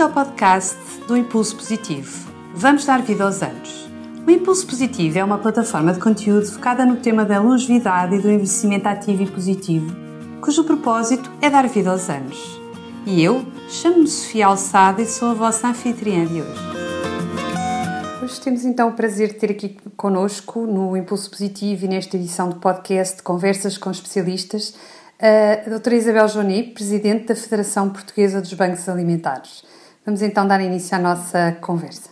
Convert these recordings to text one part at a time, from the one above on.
Bem-vindo ao podcast do Impulso Positivo. Vamos dar vida aos anos. O Impulso Positivo é uma plataforma de conteúdo focada no tema da longevidade e do envelhecimento ativo e positivo, cujo propósito é dar vida aos anos. E eu chamo-me Sofia Alçada e sou a vossa anfitriã de hoje. Hoje temos então o prazer de ter aqui conosco no Impulso Positivo e nesta edição do podcast Conversas com Especialistas a doutora Isabel Joni, Presidente da Federação Portuguesa dos Bancos Alimentares. Vamos então dar início à nossa conversa.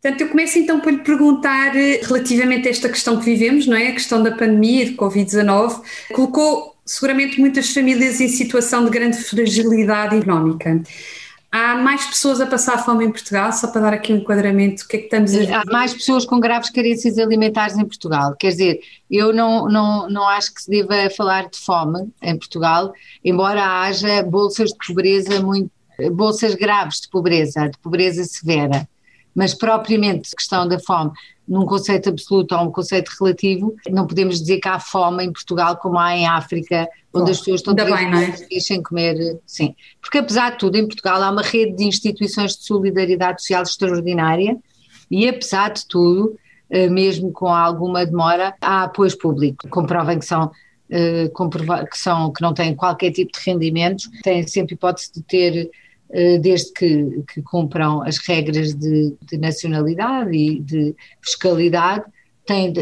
Portanto, eu começo então por lhe perguntar eh, relativamente a esta questão que vivemos, não é? A questão da pandemia de Covid-19, colocou seguramente muitas famílias em situação de grande fragilidade económica. Há mais pessoas a passar fome em Portugal, só para dar aqui um enquadramento, o que é que estamos a ver? Há mais pessoas com graves carências alimentares em Portugal. Quer dizer, eu não, não, não acho que se deva falar de fome em Portugal, embora haja bolsas de pobreza muito, bolsas graves de pobreza, de pobreza severa. Mas propriamente a questão da fome num conceito absoluto ou um conceito relativo, não podemos dizer que há fome em Portugal como há em África, onde as pessoas estão três é? sem comer, sim. Porque apesar de tudo, em Portugal há uma rede de instituições de solidariedade social extraordinária e apesar de tudo, eh, mesmo com alguma demora, há apoio público. Comprovem que são eh, que, são, que não têm qualquer tipo de rendimentos, têm sempre hipótese de ter desde que, que cumpram as regras de, de, nacionalidade e de fiscalidade, têm,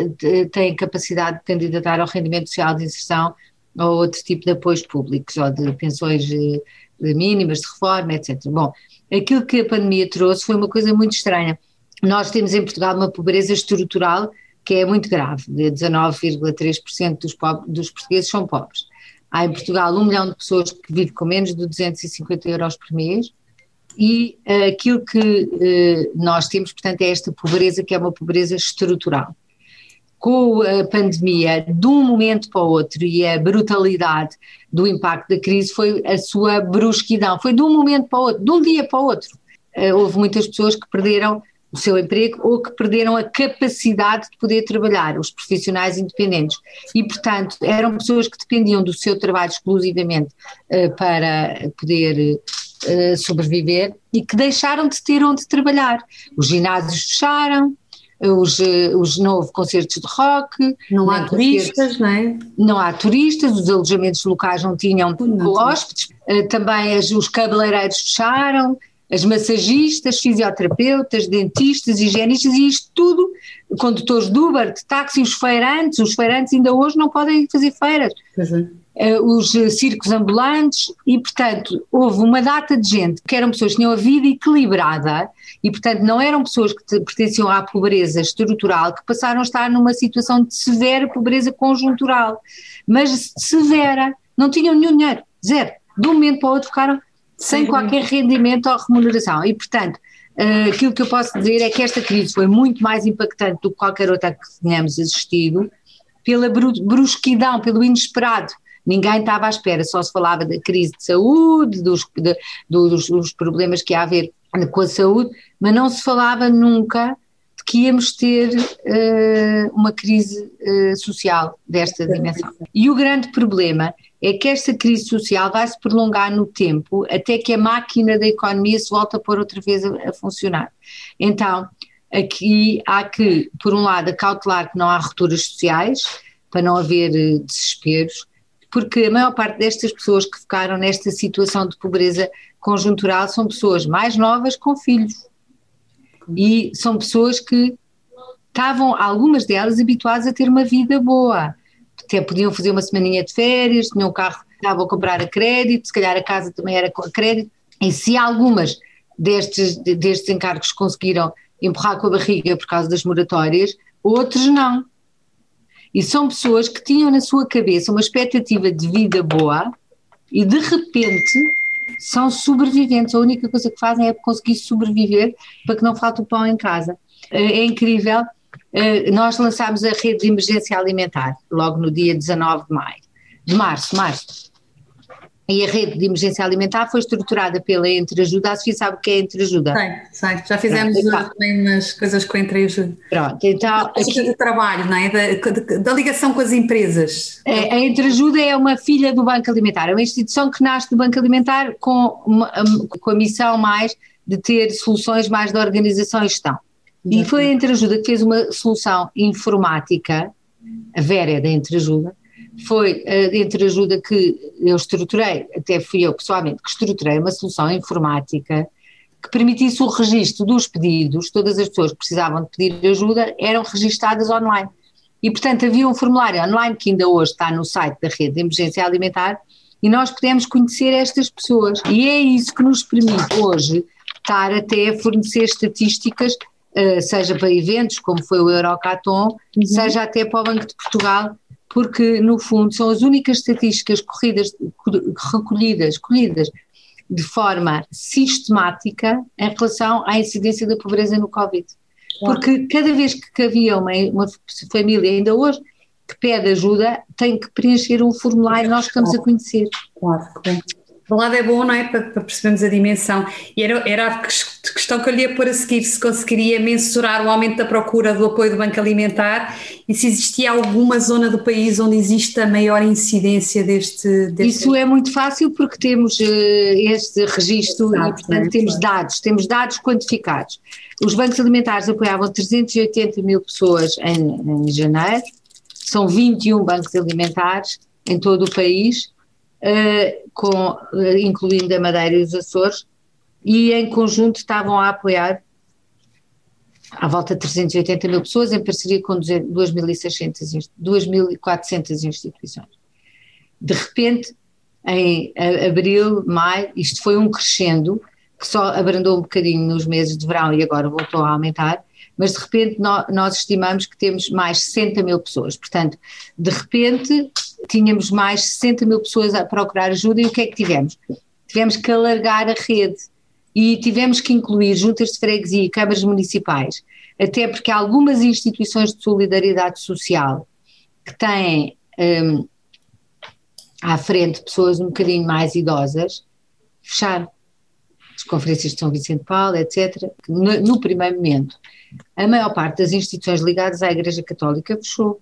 têm capacidade de candidatar ao rendimento social de inserção ou outro tipo de apoios públicos, ou de pensões eh, mínimas, de reforma, etc. Bom, aquilo que a pandemia trouxe foi uma coisa muito estranha. Nós temos em Portugal uma pobreza estrutural que é muito grave, 19,3% dos, dos portugueses são pobres. Há em Portugal um milhão de pessoas que vivem com menos de 250 euros por mês e uh, aquilo que uh, nós temos, portanto, é esta pobreza que é uma pobreza estrutural. Com a pandemia, de um momento para o outro, e a brutalidade do impacto da crise foi a sua brusquidão, foi de um momento para o outro, de um dia para o outro. Uh, houve muitas pessoas que perderam o seu emprego ou que perderam a capacidade de poder trabalhar, os profissionais independentes. E, portanto, eram pessoas que dependiam do seu trabalho exclusivamente uh, para poder uh, sobreviver e que deixaram de ter onde trabalhar. Os ginásios fecharam, os, uh, os novos concertos de rock. Não há turistas, não é? Não há turistas, os alojamentos locais não tinham não, hóspedes, também os cabeleireiros fecharam, as massagistas, fisioterapeutas, dentistas, higienistas e isto tudo, condutores de Uber, de táxi, os feirantes, os feirantes ainda hoje não podem fazer feiras, uh, os uh, circos ambulantes e portanto houve uma data de gente que eram pessoas que tinham a vida equilibrada e portanto não eram pessoas que pertenciam à pobreza estrutural que passaram a estar numa situação de severa pobreza conjuntural, mas severa, não tinham nenhum dinheiro, zero, de um momento para o outro ficaram sem qualquer rendimento ou remuneração. E, portanto, uh, aquilo que eu posso dizer é que esta crise foi muito mais impactante do que qualquer outra que tenhamos assistido, pela brusquidão, pelo inesperado. Ninguém estava à espera, só se falava da crise de saúde, dos, de, dos, dos problemas que há a ver com a saúde, mas não se falava nunca de que íamos ter uh, uma crise uh, social desta dimensão. E o grande problema é que esta crise social vai se prolongar no tempo até que a máquina da economia se volta a pôr outra vez a, a funcionar. Então, aqui há que, por um lado, acautelar que não há rupturas sociais, para não haver eh, desesperos, porque a maior parte destas pessoas que ficaram nesta situação de pobreza conjuntural são pessoas mais novas com filhos. E são pessoas que estavam, algumas delas, habituadas a ter uma vida boa até podiam fazer uma semaninha de férias, tinham um carro, estavam a comprar a crédito, se calhar a casa também era com a crédito, e se algumas destes, destes encargos conseguiram empurrar com a barriga por causa das moratórias, outros não. E são pessoas que tinham na sua cabeça uma expectativa de vida boa e de repente são sobreviventes. A única coisa que fazem é conseguir sobreviver para que não falte o pão em casa. É incrível eh, nós lançámos a rede de emergência alimentar, logo no dia 19 de maio, de março, março. E a rede de emergência alimentar foi estruturada pela Entreajuda. A Sofia sabe o que é Entreajuda? Sei, sei. Já fizemos Pronto, também umas coisas com a Entreajuda. Pronto, então... Aqui, de trabalho, não é? Da, da, ligação com as empresas. É, a Entreajuda é uma filha do Banco Alimentar. É uma instituição que nasce do Banco Alimentar com, uma, com a missão mais de ter soluções mais de organização e gestão. E foi a Entreajuda que fez uma solução informática, a Vera da Entreajuda, foi a Entreajuda que eu estruturei, até fui eu pessoalmente que estruturei uma solução informática que permitisse o registro dos pedidos, todas as pessoas que precisavam de pedir ajuda eram registadas online. E, portanto, havia um formulário online que ainda hoje está no site da Rede de Emergência Alimentar e nós podemos conhecer estas pessoas. E é isso que nos permite hoje estar até a fornecer estatísticas seja para eventos, como foi o Eurocaton, uhum. seja até para o Banco de Portugal, porque no fundo são as únicas estatísticas corridas, recolhidas, colhidas de forma sistemática em relação à incidência da pobreza no Covid. Porque cada vez que havia uma, uma família, ainda hoje, que pede ajuda, tem que preencher um formulário, nós estamos a conhecer. Claro, claro. Por um lado é bom, não é? Para, para, percebermos a dimensão. E era, era a questão que eu lhe ia pôr a seguir: se conseguiria mensurar o aumento da procura do apoio do Banco Alimentar e se existia alguma zona do país onde existe a maior incidência deste. deste... Isso é muito fácil porque temos uh, este registro Exato, e, portanto, é, temos dados, temos dados quantificados. Os bancos alimentares apoiavam 380 mil pessoas em, em janeiro, são 21 bancos alimentares em todo o país com, uh, incluindo a Madeira e os Açores, e em conjunto estavam a apoiar à volta de 380 mil pessoas em parceria com 2.600, 2.400 instituições. De repente, em abril, maio, isto foi um crescendo que só abrandou um bocadinho nos meses de verão e agora voltou a aumentar, mas de repente nós estimamos que temos mais 60 mil pessoas. Portanto, de repente tínhamos mais 60 mil pessoas a procurar ajuda e o que é que tivemos? Tivemos que alargar a rede e tivemos que incluir juntas de freguesia e câmaras municipais, até porque algumas instituições de solidariedade social que têm um, à frente pessoas um bocadinho mais idosas, fecharam. As conferências de São Vicente Paulo, etc. No, no primeiro momento, a maior parte das instituições ligadas à Igreja Católica fechou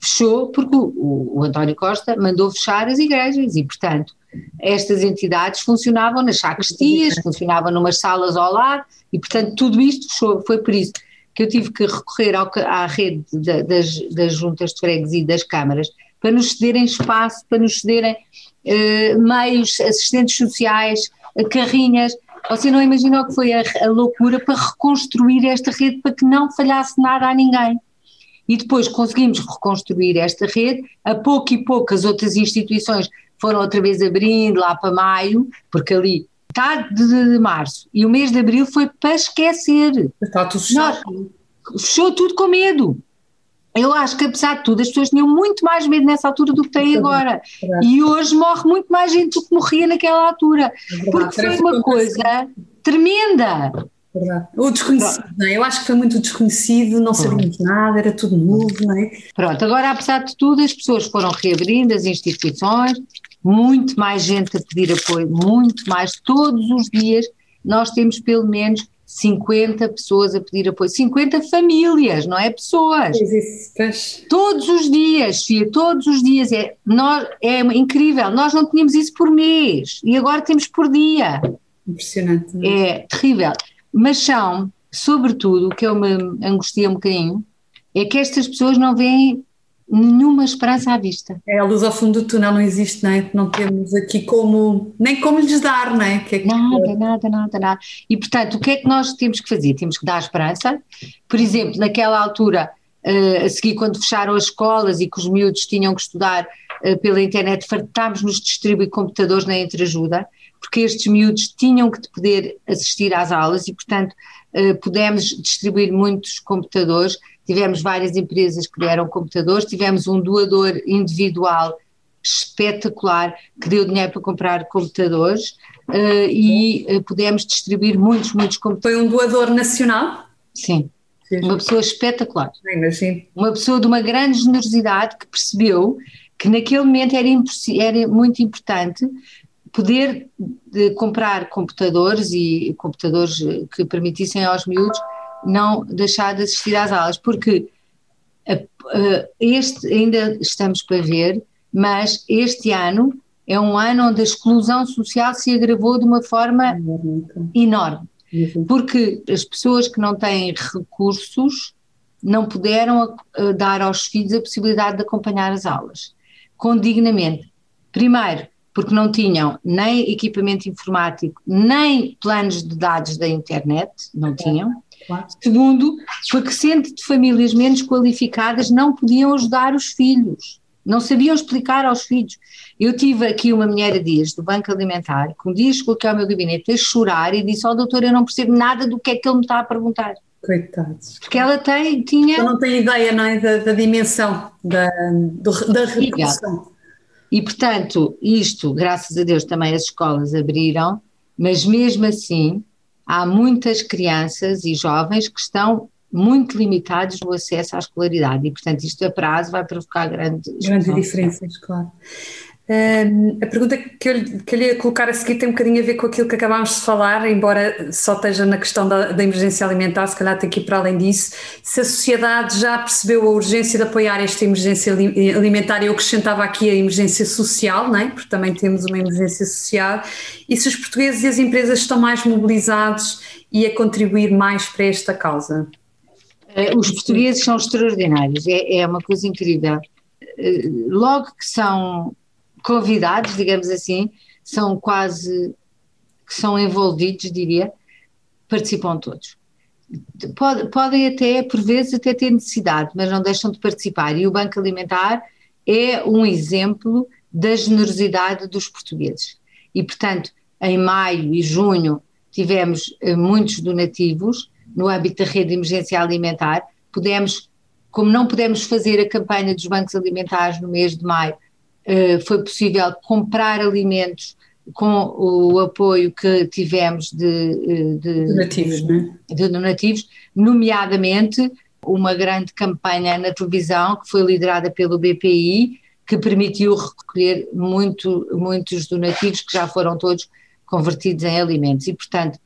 fechou porque o, o, António Costa mandou fechar as igrejas e, portanto, estas entidades funcionavam nas sacristias, funcionavam numas salas ao lado e, portanto, tudo isto fechou. Foi por isso que eu tive que recorrer ao, à rede da, das, das juntas de freguesia e das câmaras para nos cederem espaço, para nos cederem uh, meios, assistentes sociais, uh, carrinhas. Você não imaginou que foi a, a loucura para reconstruir esta rede para que não falhasse nada a ninguém e depois conseguimos reconstruir esta rede, a pouco e pouco as outras instituições foram outra vez abrindo lá para maio, porque ali está de, março e o mês de abril foi para esquecer. Está tudo fechado. Fechou tudo com medo. Eu acho que, apesar de tudo, as pessoas tinham muito mais medo nessa altura do que têm agora. E hoje morre muito mais gente do que morria naquela altura. Porque foi uma coisa tremenda. Verdade. O desconhecido, não é? Eu acho que foi muito desconhecido, não sabíamos nada, era tudo novo, não é? Pronto, agora apesar de tudo, as pessoas foram reabrindo as instituições, muito mais gente a pedir apoio, muito mais, todos os dias nós temos pelo menos 50 pessoas a pedir apoio, 50 famílias, não é pessoas. Todos os dias, Fia, todos os dias, é, nós, é incrível, nós não tínhamos isso por mês e agora temos por dia. Impressionante. É? é terrível. Mas são, sobretudo, o que eu me angustia um bocadinho, é que estas pessoas não veem nenhuma esperança à vista. É, a luz ao fundo do túnel não existe, não é? Não temos aqui como, nem como lhes dar, não é? Que é que nada, nada, nada, nada. E portanto, o que é que nós temos que fazer? Temos que dar esperança. Por exemplo, naquela altura, uh, a seguir quando fecharam as escolas e que os miúdos tinham que estudar uh, pela internet, fartámos-nos de distribuir computadores na entreajuda porque estes miúdos tinham que poder assistir às aulas e, portanto, eh, pudemos distribuir muitos computadores. Tivemos várias empresas que deram computadores, tivemos um doador individual espetacular que deu dinheiro para comprar computadores uh, e uh, pudemos distribuir muitos, muitos computadores. Foi um doador nacional? Sim. Sim. Uma pessoa espetacular. Imagino. Uma pessoa de uma grande generosidade que percebeu que naquele momento era, era muito importante poder comprar computadores e computadores que permitissem aos miúdos não deixar de assistir às aulas, porque este ainda estamos para ver, mas este ano é um ano onde a exclusão social se agravou de uma forma enorme, porque as pessoas que não têm recursos não puderam dar aos filhos a possibilidade de acompanhar as aulas condignamente. Primeiro, porque não tinham nem equipamento informático, nem planos de dados da internet, não tinham. Segundo, porque sendo de famílias menos qualificadas não podiam ajudar os filhos, não sabiam explicar aos filhos. Eu tive aqui uma mulher a dias do Banco Alimentar, que um dia chegou aqui ao meu gabinete a chorar e disse, ó oh, doutor, eu não percebo nada do que é que ele me está a perguntar. Coitados. Porque ela tem, tinha... Ela não tem ideia, não é, da, da dimensão, da, do, da repercussão. E, portanto, isto, graças a Deus, também as escolas abriram, mas mesmo assim há muitas crianças e jovens que estão muito limitados no acesso à escolaridade e, portanto, isto a prazo vai provocar grandes, grandes diferenças, claro. Um, a pergunta que eu, que eu lhe ia colocar a seguir tem um bocadinho a ver com aquilo que acabámos de falar, embora só esteja na questão da, da, emergência alimentar, se calhar tem que ir para além disso. Se a sociedade já percebeu a urgência de apoiar esta emergência alimentar, eu acrescentava aqui a emergência social, não é? porque também temos uma emergência social, e se os portugueses e as empresas estão mais mobilizados e a contribuir mais para esta causa? Eh, os portugueses são extraordinários, é, é uma coisa incrível. Eh, logo que são convidados, digamos assim, são quase, que são envolvidos, diria, participam todos. Pode, podem até, por vezes, até ter necessidade, mas não deixam de participar. E o Banco Alimentar é um exemplo da generosidade dos portugueses. E, portanto, em maio e junho tivemos eh, muitos donativos no âmbito da rede de emergência alimentar. Pudemos, como não pudemos fazer a campanha dos bancos alimentares no mês de maio, foi possível comprar alimentos com o apoio que tivemos de, eh, de donativos, de, é? de donativos, nomeadamente uma grande campanha na televisão que foi liderada pelo BPI, que permitiu recolher muito, muitos donativos que já foram todos convertidos em alimentos. E, portanto,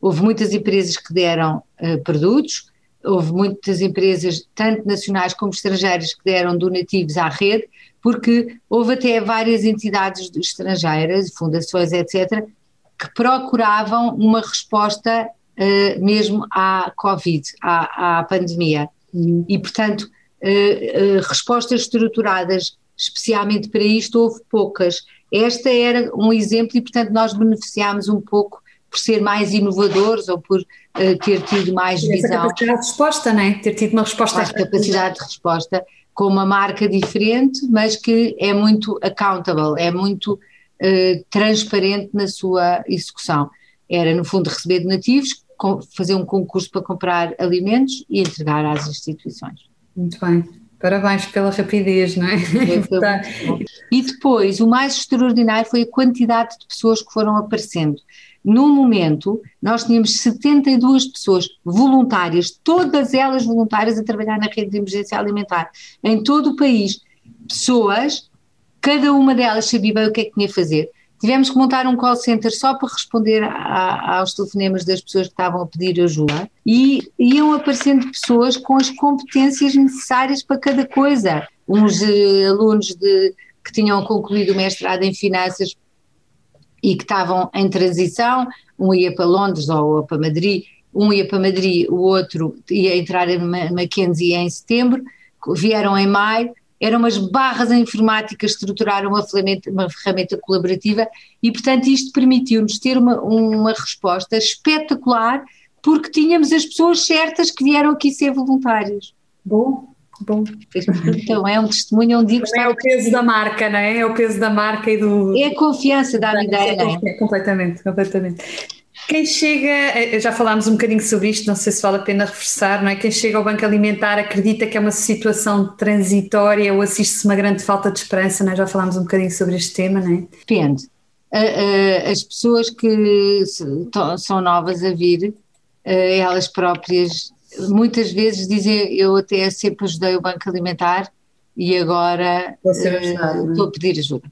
houve muitas empresas que deram uh, produtos, houve muitas empresas, tanto nacionais como estrangeiras, que deram donativos à rede, porque houve até várias entidades estrangeiras, fundações, etc., que procuravam uma resposta uh, mesmo à Covid, à, à pandemia. Uhum. E, portanto, uh, uh, respostas estruturadas especialmente para isto houve poucas. Esta era um exemplo e, portanto, nós beneficiámos um pouco por ser mais inovadores ou por ter tido mais e visão. Essa capacidade de resposta, não é? Ter tido uma resposta. Mais capacidade de resposta com uma marca diferente, mas que é muito accountable, é muito uh, transparente na sua execução. Era, no fundo, receber donativos, fazer um concurso para comprar alimentos e entregar às instituições. Muito bem. Parabéns pela rapidez, não é? e depois, o mais extraordinário foi a quantidade de pessoas que foram aparecendo. No momento, nós tínhamos 72 pessoas voluntárias, todas elas voluntárias a trabalhar na rede de emergência alimentar, em todo o país. Pessoas, cada uma delas sabia bem o que é que tinha a fazer. Tivemos que montar um call center só para responder a, aos telefonemas das pessoas que estavam a pedir ajuda e iam aparecendo pessoas com as competências necessárias para cada coisa. Uns eh, alunos de, que tinham concluído o mestrado em finanças e que estavam em transição, um ia para Londres ou para Madrid, um ia para Madrid, o outro ia entrar em Mackenzie em setembro, vieram em maio, eram umas barras em informática, estruturaram uma ferramenta, uma ferramenta colaborativa e, portanto, isto permitiu-nos ter uma, uma resposta espetacular porque tínhamos as pessoas certas que vieram aqui ser voluntários. Bom, Bom. Então, é um testemunho onde digo É o peso da marca, não é? É o peso da marca e do. É a confiança da ideia, não é? Completamente, completamente. Quem chega, eh, já falámos um bocadinho sobre isto, não sei se vale a pena reforçar, não é? Quem chega ao Banco Alimentar acredita que é uma situação transitória ou assiste-se uma grande falta de esperança, não é? Já falámos um bocadinho sobre este tema, não é? Depende. As pessoas que são novas a vir, elas próprias muitas vezes dizem, eu até sempre ajudei o Banco Alimentar e agora uh, estou a pedir ajuda.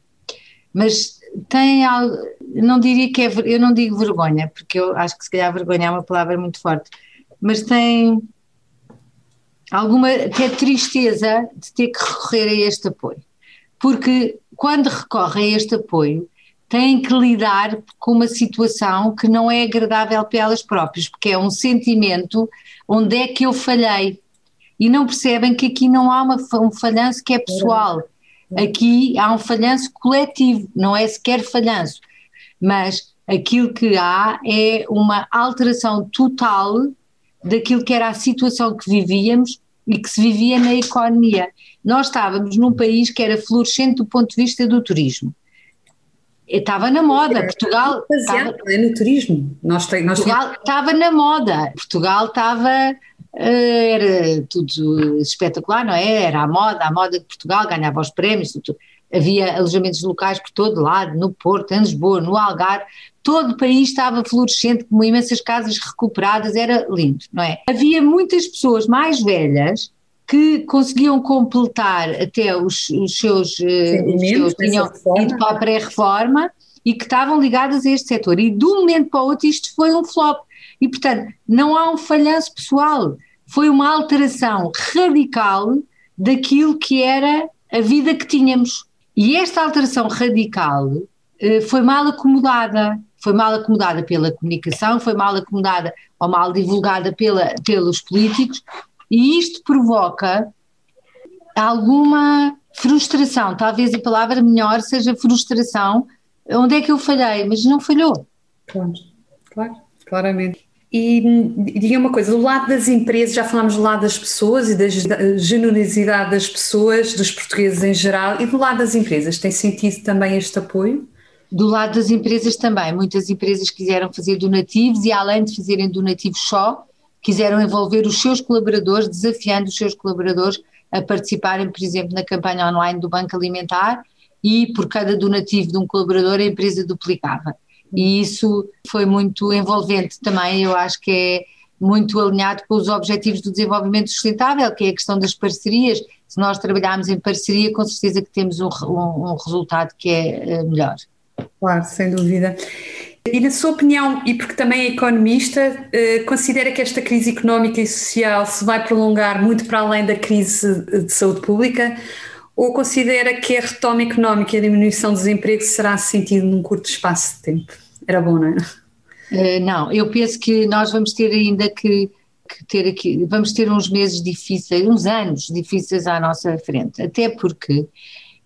Mas tem algo, não diria que é, eu não digo vergonha, porque eu acho que se calhar vergonha é uma palavra muito forte, mas tem alguma até tristeza de ter que recorrer a este apoio. Porque quando recorre a este apoio, têm que lidar com uma situação que não é agradável para elas próprias, porque é um sentimento onde é que eu falhei. E não percebem que aqui não há uma, um falhanço que é pessoal. Aqui há um falhanço coletivo, não é sequer falhanço. Mas aquilo que há é uma alteração total daquilo que era a situação que vivíamos e que se vivia na economia. Nós estávamos num país que era florescente do ponto de vista do turismo. Estava na moda, Portugal. Estava, é no turismo. Nós, nós Portugal estava na moda, Portugal estava. Eh, era tudo espetacular, não é? Era a moda, a moda de Portugal, ganhava os prémios, tudo. havia alojamentos locais por todo lado, no Porto, em Lisboa, no Algarve, todo o país estava florescente, com imensas casas recuperadas, era lindo, não é? Havia muitas pessoas mais velhas que conseguiam completar até os, os seus, eh, os seus tinham ido para a pré-reforma e que estavam ligadas a este setor. E de um momento para o outro isto foi um flop. E, portanto, não há um falhanço pessoal, foi uma alteração radical daquilo que era a vida que tínhamos. E esta alteração radical eh, foi mal acomodada. Foi mal acomodada pela comunicação, foi mal acomodada ou mal divulgada pela, pelos políticos, e isto provoca alguma frustração. Talvez a palavra melhor seja frustração. Onde é que eu falhei? Mas não falhou. Claro, claro, claramente. E diga uma coisa, do lado das empresas, já falámos do lado das pessoas e da generosidade das pessoas, dos portugueses em geral, e do lado das empresas, tem sentido também este apoio? Do lado das empresas também, muitas empresas quiseram fazer donativos e além de fazerem donativos só, quiseram envolver os seus colaboradores, desafiando os seus colaboradores a participarem, por exemplo, na campanha online do Banco Alimentar e por cada donativo de um colaborador a empresa duplicava. E isso foi muito envolvente também, eu acho que é muito alinhado com os objetivos do desenvolvimento sustentável, que é a questão das parcerias. Se nós trabalharmos em parceria, com certeza que temos um, um, um resultado que é eh, melhor. Claro, sem dúvida. E na sua opinião, e porque também é economista, eh, considera que esta crise económica e social se vai prolongar muito para além da crise de saúde pública? Ou considera que a retoma económica e a diminuição do desemprego será sentido num curto espaço de tempo? Era bom, não é? Uh, não, eu penso que nós vamos ter ainda que, que, ter aqui, vamos ter uns meses difíceis, uns anos difíceis à nossa frente, até porque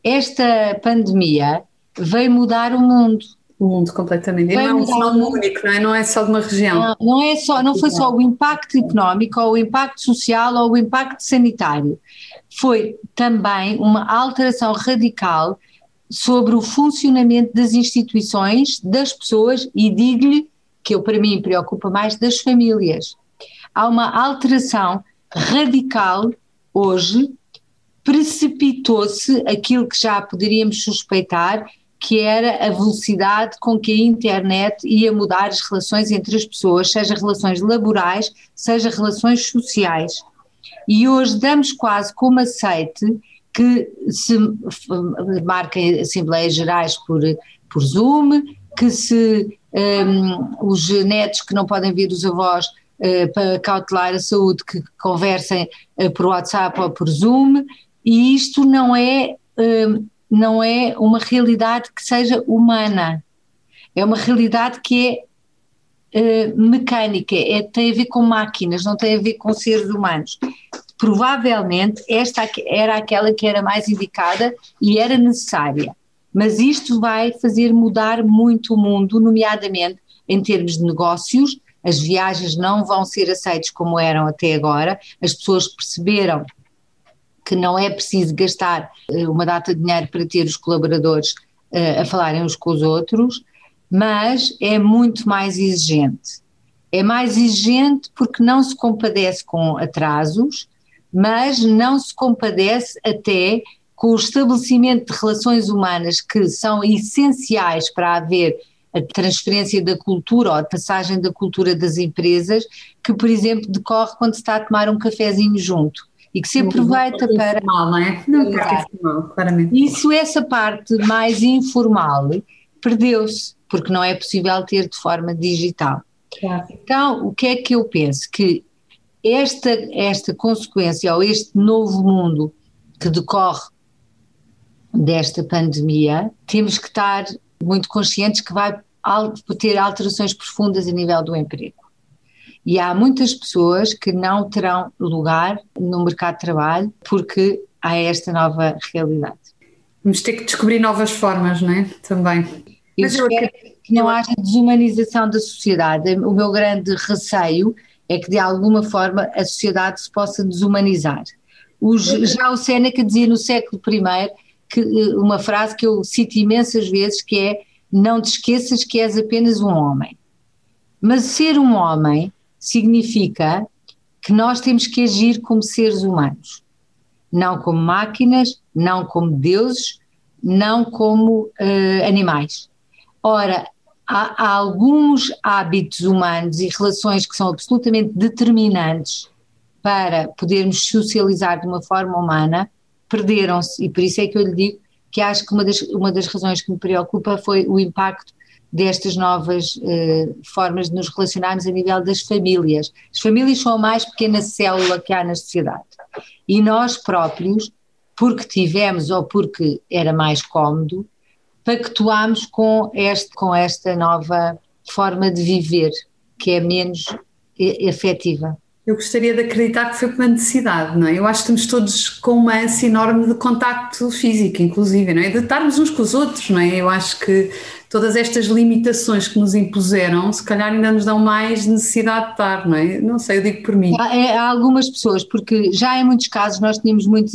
esta pandemia veio mudar o mundo o mundo completamente. E não é um fenómeno único, não é? Não é só de uma região. Não, não, é só, não foi só o impacto económico, ou o impacto social, ou o impacto sanitário. Foi também uma alteração radical sobre o funcionamento das instituições, das pessoas e digo-lhe que eu para mim preocupa mais das famílias. Há uma alteração radical hoje, precipitou-se aquilo que já poderíamos suspeitar que era a velocidade com que a internet ia mudar as relações entre as pessoas, seja relações laborais, seja relações sociais. E hoje damos quase como aceite que se marquem assembleias gerais por, por Zoom, que se um, os netos que não podem ver os avós uh, para cautelar a saúde, que conversem uh, por WhatsApp ou por Zoom, e isto não é um, não é uma realidade que seja humana, é uma realidade que é uh, mecânica, é, tem a ver com máquinas, não tem a ver com seres humanos. Provavelmente esta era aquela que era mais indicada e era necessária, mas isto vai fazer mudar muito o mundo, nomeadamente em termos de negócios. As viagens não vão ser aceitas como eram até agora, as pessoas perceberam que não é preciso gastar eh, uma data de dinheiro para ter os colaboradores uh, a falarem uns com os outros, mas é muito mais exigente. É mais exigente porque não se compadece com atrasos, mas não se compadece até com o estabelecimento de relações humanas que são essenciais para haver a transferência da cultura ou a passagem da cultura das empresas, que, por exemplo, decorre quando se está a tomar um cafezinho junto e que se aproveita não para. Informal, não é? Não é informal, claramente. Isso, essa parte mais informal, perdeu-se, porque não é possível ter de forma digital. Claro. Então, o que é que eu penso? Que esta, esta consequência, ou este novo mundo que decorre desta pandemia, temos que estar muito conscientes que vai ter alterações profundas a nível do emprego. E há muitas pessoas que não terão lugar no mercado de trabalho porque há esta nova realidade. Vamos ter que descobrir novas formas, não é? Também. Eu Mas espero que não haja desumanização da sociedade. O meu grande receio é que de alguma forma a sociedade se possa desumanizar. já o Séneca dizia no século I que, eh, uma frase que eu cito imensas vezes que é não te esqueças que és apenas um homem. Mas ser um homem significa que nós temos que agir como seres humanos, não como máquinas, não como deuses, não como uh, animais. Ora, há, há, alguns hábitos humanos e relações que são absolutamente determinantes para podermos socializar de uma forma humana, perderam-se, e por isso é que eu lhe digo que acho que uma das, uma das razões que me preocupa foi o impacto destas novas uh, formas de nos relacionarmos a nível das famílias. As famílias são a mais pequena célula que há na sociedade. E nós próprios, porque tivemos ou porque era mais cómodo, pactuámos com, este, com esta nova forma de viver, que é menos afetiva. Eu gostaria de acreditar que foi por uma necessidade, não é? Eu acho que estamos todos com uma ânsia enorme de contacto físico, inclusive, não é? De estarmos uns com os outros, não é? Eu acho que todas estas limitações que nos impuseram, se calhar ainda nos dão mais necessidade de estar, não é? Não sei, eu digo por mim. Há, é, há algumas pessoas, porque já em muitos casos nós tínhamos muitos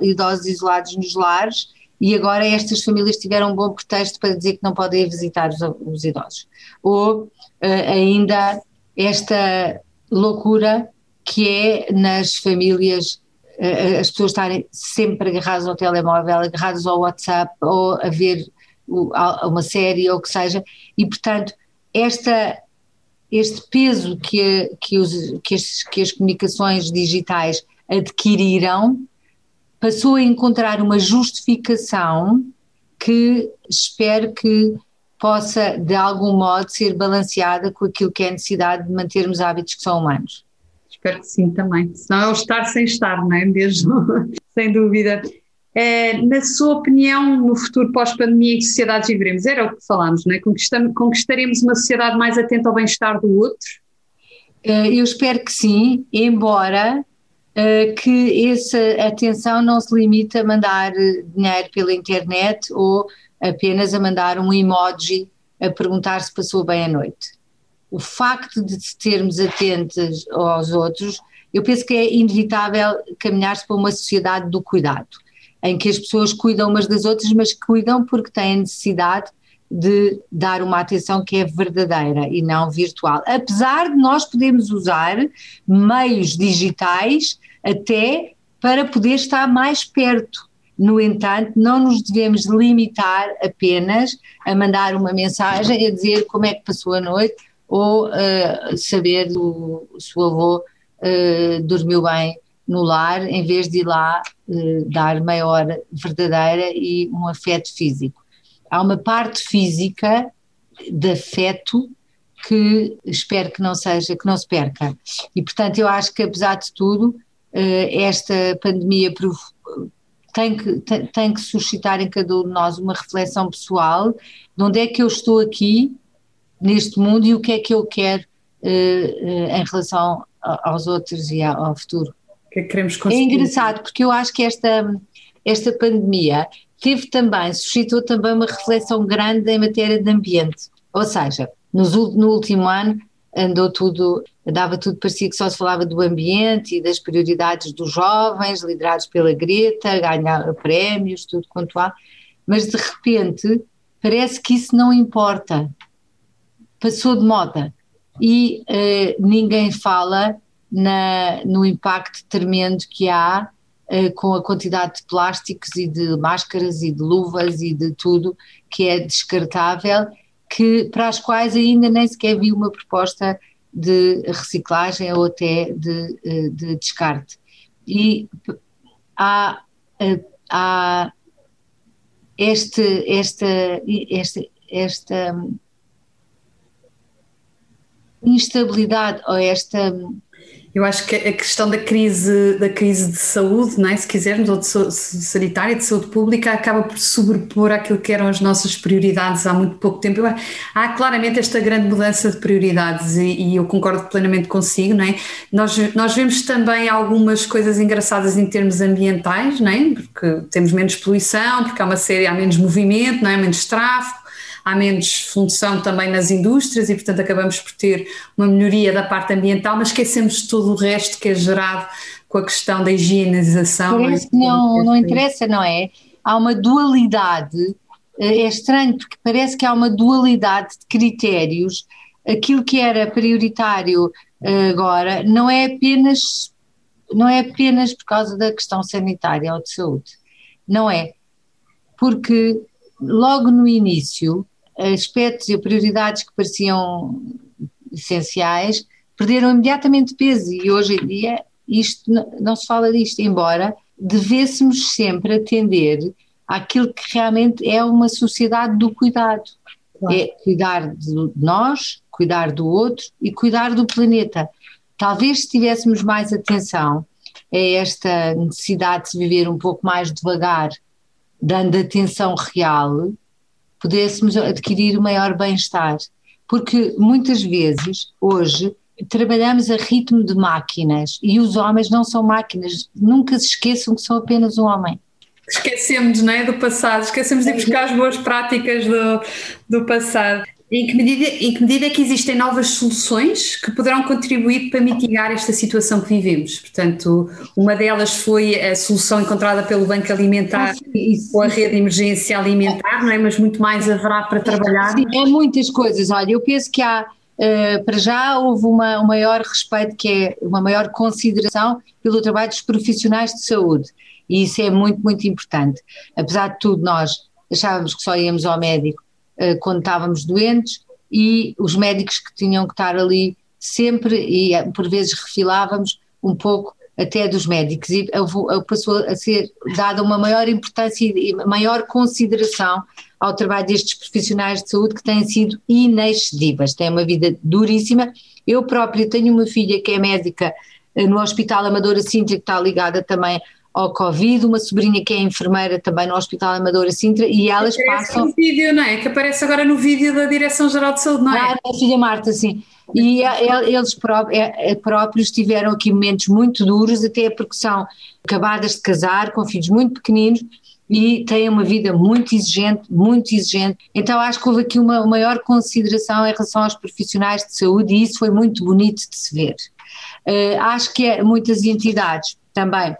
idosos isolados nos lares e agora estas famílias tiveram um bom pretexto para dizer que não podem visitar os, os idosos. Ou uh, ainda esta loucura que é nas famílias uh, as pessoas estarem sempre agarradas ao telemóvel, agarradas ao WhatsApp ou a ver uma série ou o que seja, e portanto esta, este peso que, que, os, que, as, que as comunicações digitais adquiriram passou a encontrar uma justificação que espero que possa, de algum modo, ser balanceada com aquilo que é a necessidade de mantermos hábitos que são humanos. Espero que sim também. Senão é o estar sem estar, não é mesmo? sem dúvida. É, na sua opinião, no futuro pós-pandemia, em que sociedades viveremos? Era o que falámos, não é? Conquistaremos uma sociedade mais atenta ao bem-estar do outro? Eh, eu espero que sim, embora uh, que essa atenção não se limite a mandar dinheiro pela internet ou apenas a mandar um emoji a perguntar se passou bem a noite. O facto de termos atentos aos outros, eu penso que é inevitável caminhar-se para uma sociedade do cuidado, em que as pessoas cuidam umas das outras, mas cuidam porque têm necessidade de dar uma atenção que é verdadeira e não virtual. Apesar de nós podermos usar meios digitais até para poder estar mais perto no entanto, não nos devemos limitar apenas a mandar uma mensagem a dizer como é que passou a noite ou uh, saber do, se o avô uh, dormiu bem no lar, em vez de ir lá uh, dar meia hora verdadeira e um afeto físico. Há uma parte física de afeto que espero que não seja, que não se perca. E portanto eu acho que apesar de tudo, esta pandemia tem que, tem, tem que suscitar em cada um de nós uma reflexão pessoal de onde é que eu estou aqui neste mundo e o que é que eu quero uh, uh, em relação aos outros e ao, ao futuro. Que é, que queremos conseguir? é engraçado porque eu acho que esta, esta pandemia teve também, suscitou também uma reflexão grande em matéria de ambiente. Ou seja, nos, no último ano andou tudo, dava tudo, parecia que só se falava do ambiente e das prioridades dos jovens, liderados pela Greta, ganhar prémios, tudo quanto há, mas de repente parece que isso não importa, passou de moda. E uh, ninguém fala na, no impacto tremendo que há uh, com a quantidade de plásticos e de máscaras e de luvas e de tudo que é descartável que, para as quais ainda nem sequer vi uma proposta de reciclagem ou até de, eh, de descarte. e há, há este, esta, esta, esta instabilidade ou esta eu acho que a questão da crise, da crise de saúde, não é? se quisermos, ou de sanitária, de saúde pública, acaba por sobrepor aquilo que eram as nossas prioridades há muito pouco tempo. Há claramente esta grande mudança de prioridades e, e eu concordo plenamente consigo, não é? Nós, nós vemos também algumas coisas engraçadas em termos ambientais, não é? Porque temos menos poluição, porque há uma série, há menos movimento, não é? Menos tráfego há menos função também nas indústrias e, portanto, acabamos por ter uma melhoria da parte ambiental, mas esquecemos todo o resto que é gerado com a questão da higienização. Parece que não, não interessa, não é? Há uma dualidade, eh, é estranho porque parece que há uma dualidade de critérios. Aquilo que era prioritário eh, agora não é apenas não é apenas por causa da questão sanitária ou de saúde, não é? Porque logo no início aspectos e prioridades que pareciam essenciais perderam imediatamente peso e hoje em dia isto não se fala disto, embora devêssemos sempre atender àquilo que realmente é uma sociedade do cuidado. Claro. É cuidar de nós, cuidar do outro e cuidar do planeta. Talvez se tivéssemos mais atenção a esta necessidade de se viver um pouco mais devagar, dando atenção real, pudéssemos adquirir o maior bem-estar. Porque muitas vezes, hoje, trabalhamos a ritmo de máquinas e os homens não são máquinas, nunca se esqueçam que são apenas um homem. Esquecemos não é, do passado, esquecemos de buscar as boas práticas do, do passado. Em que, medida, em que medida é que existem novas soluções que poderão contribuir para mitigar esta situação que vivemos? Portanto, uma delas foi a solução encontrada pelo Banco Alimentar ou a rede de emergência alimentar, não é? Mas muito mais haverá para trabalhar. Sim, é muitas coisas. Olha, eu penso que há, uh, para já houve uma, um maior respeito, que é uma maior consideração pelo trabalho dos profissionais de saúde. E isso é muito, muito importante. Apesar de tudo, nós achávamos que só íamos ao médico quando estávamos doentes e os médicos que tinham que estar ali sempre e eh, por vezes refilávamos um pouco até dos médicos e passou a ser dada uma maior importância e maior consideração ao trabalho destes profissionais de saúde que têm sido inexcedíveis, têm uma vida duríssima. Eu própria tenho uma filha que é médica eh, no Hospital Amadora Sintra, que está ligada também ao Covid, uma sobrinha que é enfermeira também no Hospital Amadora Sintra e elas aparece passam. no vídeo, não é? Que aparece agora no vídeo da Direção-Geral de Saúde, não é? Ah, a filha Marta, sim. E eles próprios tiveram aqui momentos muito duros, até porque são acabadas de casar, com filhos muito pequeninos e têm uma vida muito exigente, muito exigente. Então acho que houve aqui uma maior consideração em relação aos profissionais de saúde e isso foi muito bonito de se ver. Uh, acho que é, muitas entidades também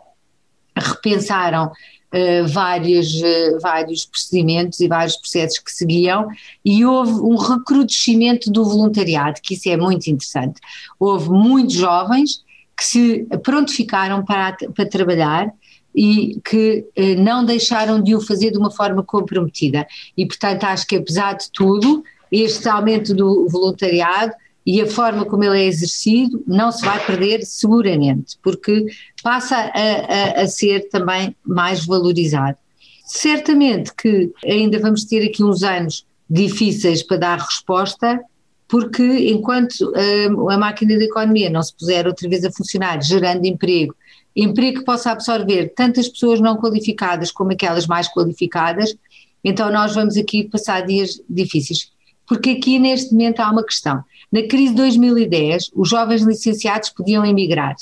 repensaram uh, vários, uh, vários procedimentos e vários processos que seguiam e houve um recrudescimento do voluntariado, que isso é muito interessante. Houve muitos jovens que se prontificaram para, para trabalhar e que eh, não deixaram de o fazer de uma forma comprometida. E, portanto, acho que apesar de tudo, este aumento do voluntariado e a forma como ele é exercido não se vai perder seguramente, porque passa a, a, a ser também mais valorizado. Certamente que ainda vamos ter aqui uns anos difíceis para dar resposta, porque enquanto uh, a máquina da economia não se puser outra vez a funcionar, gerando emprego, emprego que possa absorver tantas pessoas não qualificadas como aquelas mais qualificadas, então nós vamos aqui passar dias difíceis. Porque aqui neste momento há uma questão. Na crise de 2010, os jovens licenciados podiam emigrar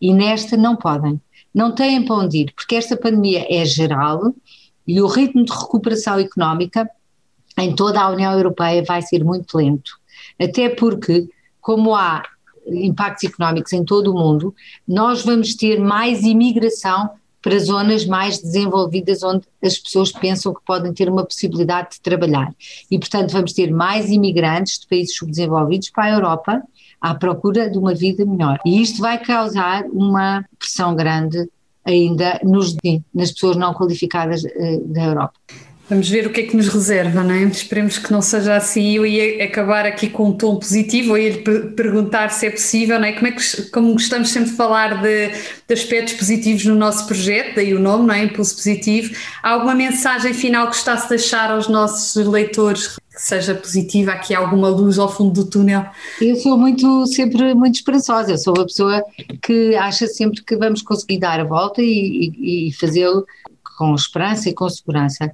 e nesta não podem. Não têm para onde ir, porque esta pandemia é geral e o ritmo de recuperação económica em toda a União Europeia vai ser muito lento. Até porque, como há impactos económicos em todo o mundo, nós vamos ter mais imigração para zonas mais desenvolvidas onde as pessoas pensam que podem ter uma possibilidade de trabalhar. E, portanto, vamos ter mais imigrantes de países subdesenvolvidos para a Europa à procura de uma vida melhor. E isto vai causar uma pressão grande ainda nos, nas pessoas não qualificadas uh, da Europa. Vamos ver o que é que nos reserva, não é? Esperemos que não seja assim. Eu ia acabar aqui com um tom positivo, ou ia lhe perguntar se é possível, não é? Como, é que, como gostamos sempre de falar de, de aspectos positivos no nosso projeto, daí o nome, não é? Impulso Positivo. Há alguma mensagem final que gostasse de deixar aos nossos leitores que seja positiva, aqui alguma luz ao fundo do túnel? Eu sou muito, sempre muito esperançosa, eu sou uma pessoa que acha sempre que vamos conseguir dar a volta e, e, e fazê-lo com esperança e com segurança.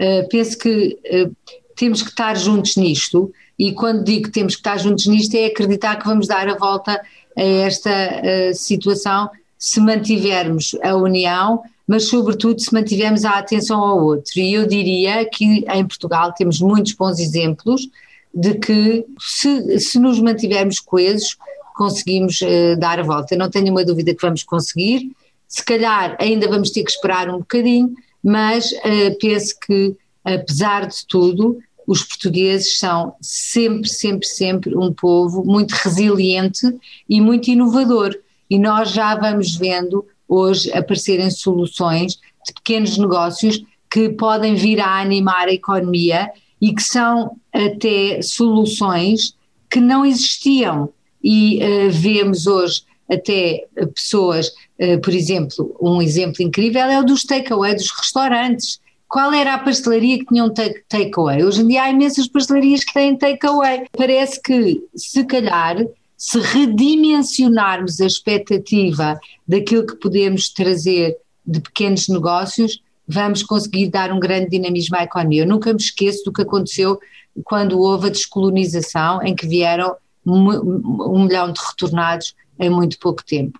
Uh, penso que uh, temos que estar juntos nisto, e quando digo que temos que estar juntos nisto é acreditar que vamos dar a volta a esta uh, situação se mantivermos a união, mas sobretudo se mantivermos a atenção ao outro. E eu diria que em Portugal temos muitos bons exemplos de que se, se nos mantivermos coesos conseguimos dar a volta. Não tenho uma dúvida que vamos conseguir, se calhar ainda vamos ter que esperar um bocadinho, mas uh, penso que, apesar de tudo, os portugueses são sempre, sempre, sempre um povo muito resiliente e muito inovador. E nós já vamos vendo hoje aparecerem soluções de pequenos negócios que podem vir a animar a economia e que são até soluções que não existiam. E uh, vemos hoje até pessoas, eh, por exemplo, um exemplo incrível é o dos takeaway, dos restaurantes. Qual era a pastelaria que tinha um takeaway? Hoje em dia há imensas pastelarias que têm takeaway. Parece que, se calhar, se redimensionarmos a expectativa daquilo que podemos trazer de pequenos negócios, vamos conseguir dar um grande dinamismo à economia. Eu nunca me esqueço do que aconteceu quando houve a descolonização, em que vieram um milhão de retornados em muito pouco tempo.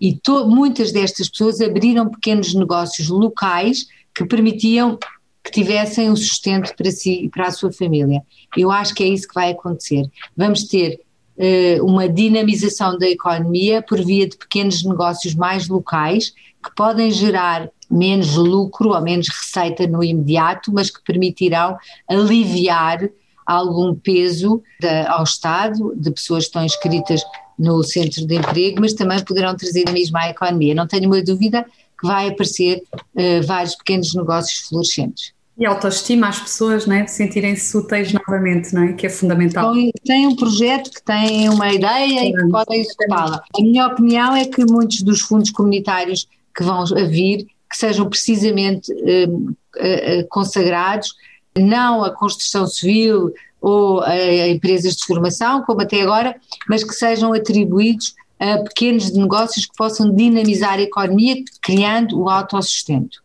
E to, muitas destas pessoas abriram pequenos negócios locais que permitiam que tivessem um sustento para si e para a sua família. Eu acho que é isso que vai acontecer. Vamos ter uh, uma dinamização da economia por via de pequenos negócios mais locais que podem gerar menos lucro ou menos receita no imediato, mas que permitirão aliviar algum peso ao Estado, de pessoas que estão inscritas no centro de emprego, mas também poderão trazer mesmo à economia. Não tenho uma dúvida que vai aparecer uh, vários pequenos negócios florescentes. E autoestima às pessoas, não é? De sentirem-se úteis novamente, não é? Que é fundamental. Tem, tem um projeto que tem uma ideia e que podem executá-la. A minha opinião é que muitos dos fundos comunitários que vão a vir, que sejam precisamente uh, uh, consagrados não a construção civil ou a empresas de formação, como até agora, mas que sejam atribuídos a pequenos negócios que possam dinamizar a economia, criando o autossustento.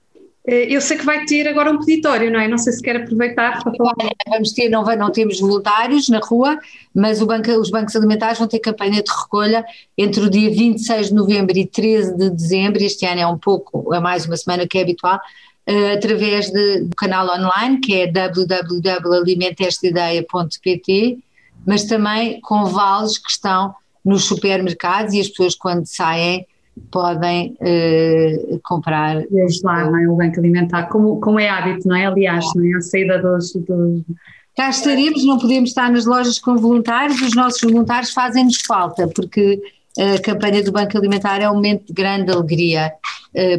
Eh, eu sei que vai ter agora um peditório, não é? Não sei se quer aproveitar para falar. Vamos ter, não, não temos voluntários na rua, mas banco, os bancos alimentares vão ter campanha de recolha entre o dia 26 de novembro e 13 de dezembro. Este ano é um pouco, é mais uma semana que é habitual, através de, do canal online, que é www.alimentestaideia.pt, mas também com vales que estão nos supermercados e as pessoas quando saem podem uh, comprar. E ajudar, não é? O Banco Alimentar, como, como é hábito, não é? Aliás, não é? A saída dos, dos... Cá estaremos, não podemos estar nas lojas com voluntários, os nossos voluntários fazem-nos falta, porque a campanha do Banco Alimentar é um momento de grande alegria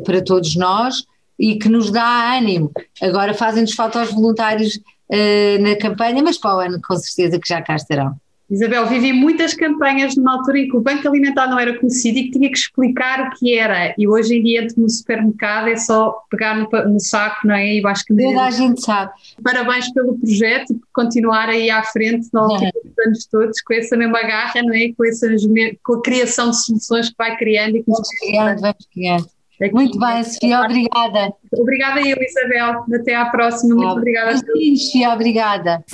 para todos nós e que nos dá ânimo. Agora fazem-nos falta os voluntários uh, na campanha, mas para o ano com certeza que já cá estarão. Isabel, vivi muitas campanhas numa altura em que o Banco Alimentar não era conhecido e que tinha que explicar o que era. E hoje em dia, no supermercado, é só pegar no, no saco, não é? E basicamente. Toda a gente sabe. Parabéns pelo projeto e por continuar aí à frente nos é. anos todos com essa mesma garra, não é? Com, essas, com a criação de soluções que vai criando e que vamos criando, vamos criando. É Muito bem, Sofia, obrigada. Obrigada eu, Isabel. Até à próxima. Muito obrigada. Sofia, obrigada.